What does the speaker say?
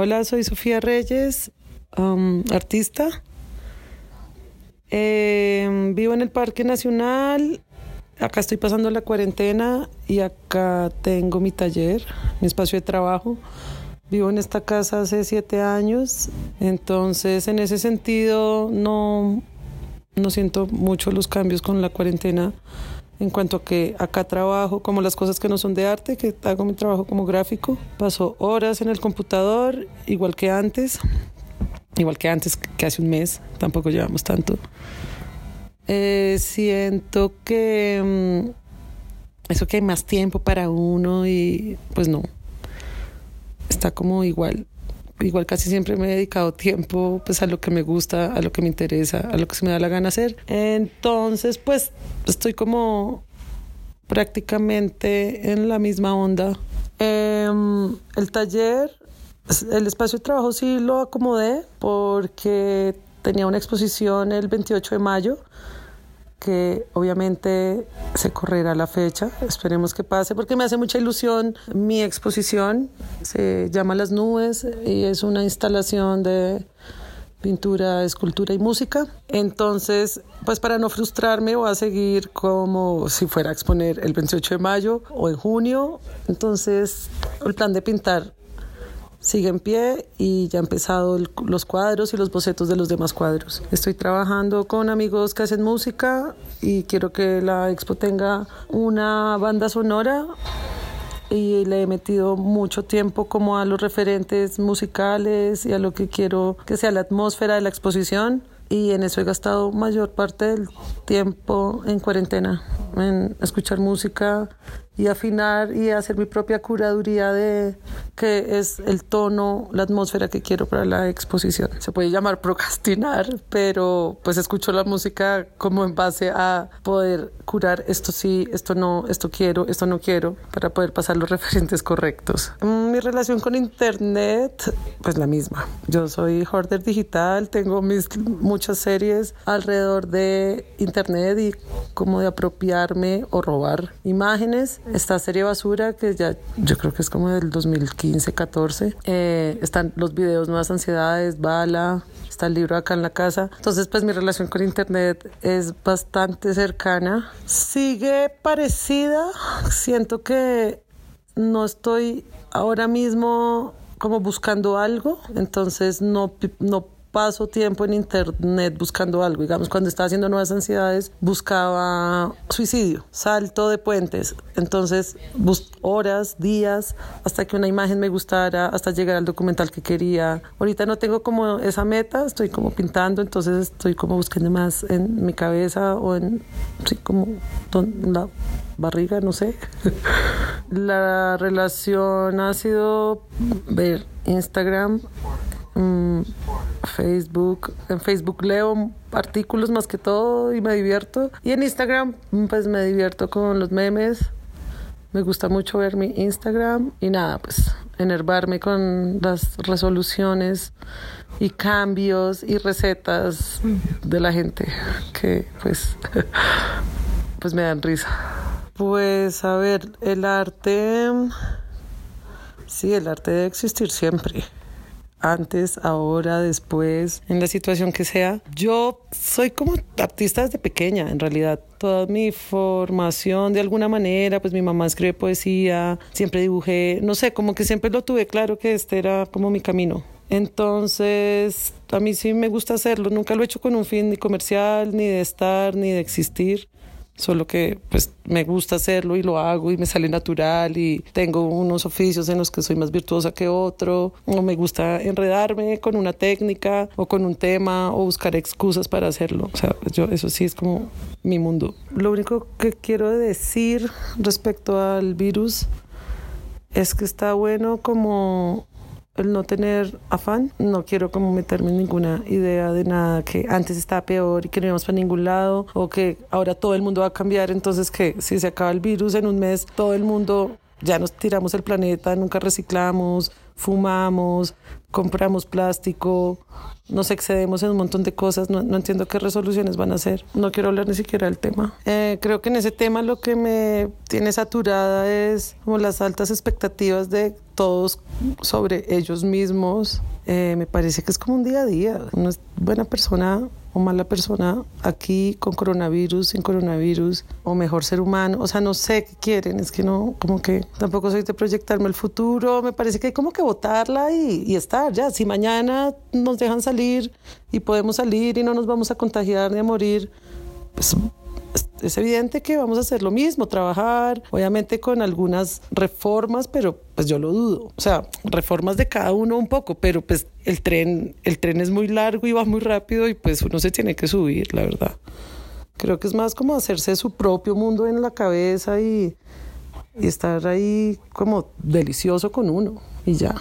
Hola, soy Sofía Reyes, artista. Em, vivo en el Parque Nacional. Acá estoy pasando la cuarentena y acá tengo mi taller, mi espacio de trabajo. Vivo en esta casa hace siete años, entonces en ese sentido no, no siento mucho los cambios con la cuarentena en cuanto a que acá trabajo como las cosas que no son de arte, que hago mi trabajo como gráfico. Paso horas en el computador, igual que antes, igual que antes, que hace un mes, tampoco llevamos tanto. Eh, siento que mm, eso que hay más tiempo para uno y pues no, está como igual. Igual casi siempre me he dedicado tiempo pues a lo que me gusta, a lo que me interesa, a lo que se me da la gana hacer. Entonces pues estoy como prácticamente en la misma onda. Em, el taller, el espacio de trabajo sí lo acomodé porque tenía una exposición el 28 de mayo que obviamente se correrá la fecha, esperemos que pase, porque me hace mucha ilusión mi exposición, se llama Las Nubes y es una instalación de pintura, escultura y música. Entonces, pues para no frustrarme voy a seguir como si fuera a exponer el 28 de mayo o en junio. Entonces, el plan de pintar sigue en pie y ya han empezado los cuadros y los bocetos de los demás cuadros. Estoy trabajando con amigos que hacen música y quiero que la expo tenga una banda sonora y le he metido mucho tiempo como a los referentes musicales y a lo que quiero que sea la atmósfera de la exposición y en eso he gastado mayor parte del tiempo en cuarentena, en escuchar música y afinar y hacer mi propia curaduría de qué es el tono, la atmósfera que quiero para la exposición. Se puede llamar procrastinar, pero pues escucho la música como en base a poder curar esto sí, esto no, esto quiero, esto no quiero, para poder pasar los referentes correctos. Mm, mi relación con Internet, pues la misma. Yo soy hoarder digital, tengo mis muchas series alrededor de Internet y como de apropiarme o robar imágenes esta serie Basura, que ya yo creo que es como del 2015-14. Eh, están los videos Nuevas Ansiedades, Bala, está el libro acá en la casa. Entonces, pues mi relación con Internet es bastante cercana. Sigue parecida. Siento que no estoy ahora mismo como buscando algo, entonces no, no paso tiempo en internet buscando algo. Digamos, cuando estaba haciendo nuevas ansiedades, buscaba suicidio, salto de puentes. Entonces, horas, días, hasta que una imagen me gustara, hasta llegar al documental que quería. Ahorita no tengo como esa meta, estoy como pintando, entonces estoy como buscando más en mi cabeza o en, sí, como la barriga, no sé. la relación ha sido ver Instagram Mm, Facebook. En Facebook leo artículos más que todo y me divierto. Y en Instagram, mm, pues me divierto con los memes. Me gusta mucho ver mi Instagram y nada, pues enervarme con las resoluciones y cambios y recetas de la gente que pues pues me dan risa. Pues a ver, el arte sí, el arte debe existir siempre antes, ahora, después, en la situación que sea. Yo soy como artista desde pequeña, en realidad. Toda mi formación, de alguna manera, pues mi mamá escribe poesía, siempre dibujé, no sé, como que siempre lo tuve claro que este era como mi camino. Entonces, a mí sí me gusta hacerlo. Nunca lo he hecho con un fin ni comercial, ni de estar, ni de existir solo que pues me gusta hacerlo y lo hago y me sale natural y tengo unos oficios en los que soy más virtuosa que otro, o me gusta enredarme con una técnica o con un tema o buscar excusas para hacerlo. O sea, yo eso sí es como mi mundo. Lo único que quiero decir respecto al virus es que está bueno como el no tener afán. No quiero como meterme en ninguna idea de nada que antes estaba peor y que no íbamos para ningún lado o que ahora todo el mundo va a cambiar. Entonces que si se acaba el virus en un mes, todo el mundo ya nos tiramos el planeta, nunca reciclamos, fumamos, compramos plástico, nos excedemos en un montón de cosas, no, entiendo qué resoluciones van a hacer, no quiero hablar ni siquiera del tema. Eh, creo que en ese tema lo que me tiene saturada es como las altas expectativas de todos sobre ellos mismos. Eh, me parece que es como un día a día. Una buena persona o mala persona aquí con coronavirus, sin coronavirus, o mejor ser humano. O sea, no sé qué quieren. Es que no, como que tampoco soy de proyectarme el futuro. Me parece que hay como que votarla y, y estar ya. Si mañana nos dejan salir y podemos salir y no nos vamos a contagiar ni a morir, pues es evidente que vamos a hacer lo mismo, trabajar, obviamente con algunas reformas, pero pues yo lo dudo. O sea, reformas de cada uno un poco, pero pues el tren, el tren es muy largo y va muy rápido y pues uno se tiene que subir, la verdad. Creo que es más como hacerse su propio mundo en la cabeza y, y estar ahí como delicioso con uno y ya.